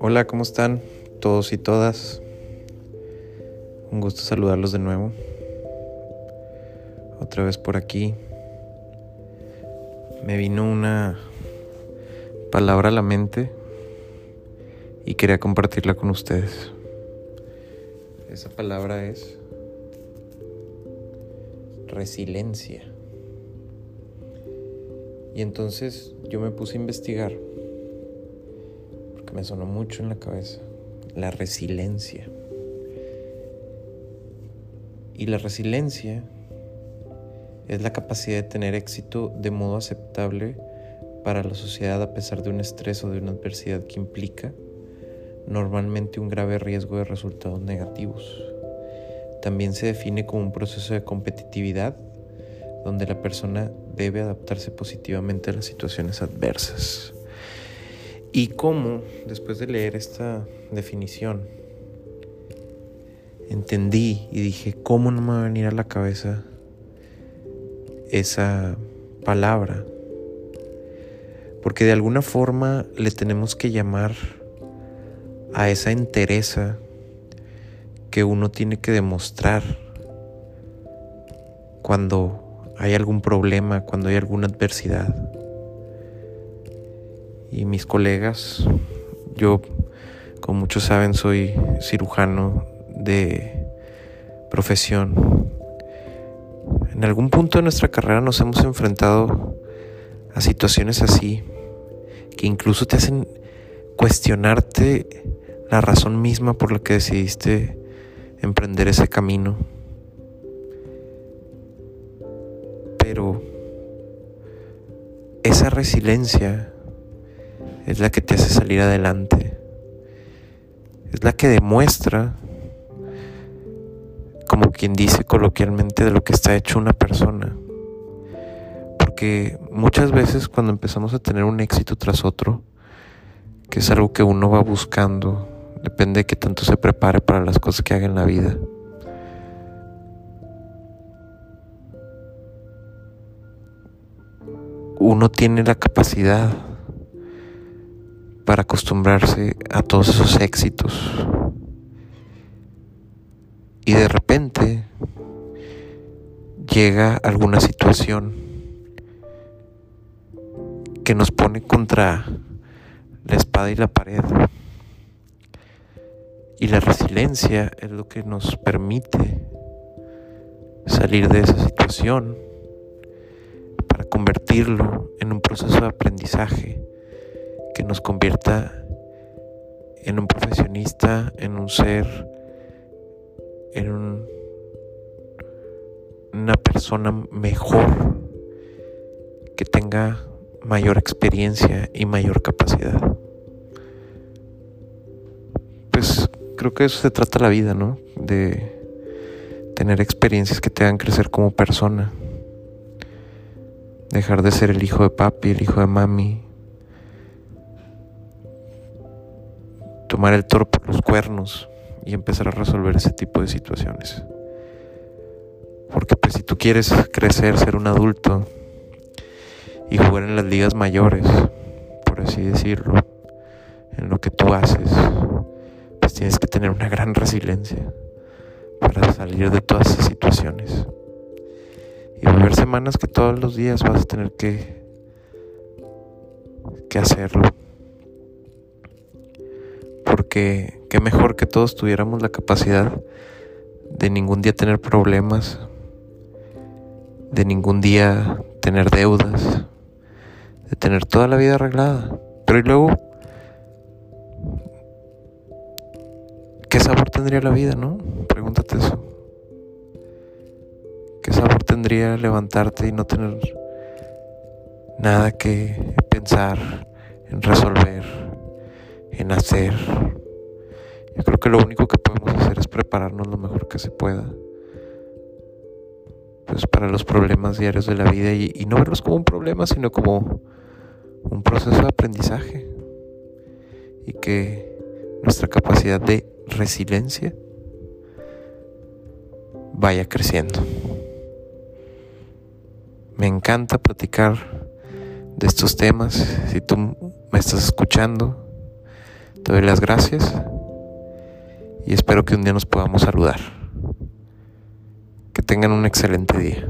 Hola, ¿cómo están todos y todas? Un gusto saludarlos de nuevo. Otra vez por aquí. Me vino una palabra a la mente y quería compartirla con ustedes. Esa palabra es resiliencia. Y entonces yo me puse a investigar me sonó mucho en la cabeza, la resiliencia. Y la resiliencia es la capacidad de tener éxito de modo aceptable para la sociedad a pesar de un estrés o de una adversidad que implica normalmente un grave riesgo de resultados negativos. También se define como un proceso de competitividad donde la persona debe adaptarse positivamente a las situaciones adversas. Y cómo, después de leer esta definición, entendí y dije, ¿cómo no me va a venir a la cabeza esa palabra? Porque de alguna forma le tenemos que llamar a esa entereza que uno tiene que demostrar cuando hay algún problema, cuando hay alguna adversidad y mis colegas. Yo, como muchos saben, soy cirujano de profesión. En algún punto de nuestra carrera nos hemos enfrentado a situaciones así, que incluso te hacen cuestionarte la razón misma por la que decidiste emprender ese camino. Pero esa resiliencia es la que te hace salir adelante, es la que demuestra, como quien dice coloquialmente, de lo que está hecho una persona. Porque muchas veces cuando empezamos a tener un éxito tras otro, que es algo que uno va buscando, depende de qué tanto se prepare para las cosas que haga en la vida. Uno tiene la capacidad para acostumbrarse a todos esos éxitos. Y de repente llega alguna situación que nos pone contra la espada y la pared. Y la resiliencia es lo que nos permite salir de esa situación convertirlo en un proceso de aprendizaje que nos convierta en un profesionista, en un ser, en una persona mejor, que tenga mayor experiencia y mayor capacidad. Pues creo que eso se trata la vida, ¿no? De tener experiencias que te hagan crecer como persona. Dejar de ser el hijo de papi, el hijo de mami, tomar el toro por los cuernos y empezar a resolver ese tipo de situaciones. Porque pues si tú quieres crecer, ser un adulto y jugar en las ligas mayores, por así decirlo, en lo que tú haces, pues tienes que tener una gran resiliencia para salir de todas esas situaciones. Y va semanas que todos los días vas a tener que, que hacerlo porque qué mejor que todos tuviéramos la capacidad de ningún día tener problemas, de ningún día tener deudas, de tener toda la vida arreglada. Pero y luego, ¿qué sabor tendría la vida, no? Pregúntate eso. ¿Qué sabor tendría levantarte y no tener nada que pensar en resolver? en hacer. Yo creo que lo único que podemos hacer es prepararnos lo mejor que se pueda. Pues para los problemas diarios de la vida y no verlos como un problema, sino como un proceso de aprendizaje. Y que nuestra capacidad de resiliencia vaya creciendo. Me encanta platicar de estos temas. Si tú me estás escuchando, te doy las gracias y espero que un día nos podamos saludar. Que tengan un excelente día.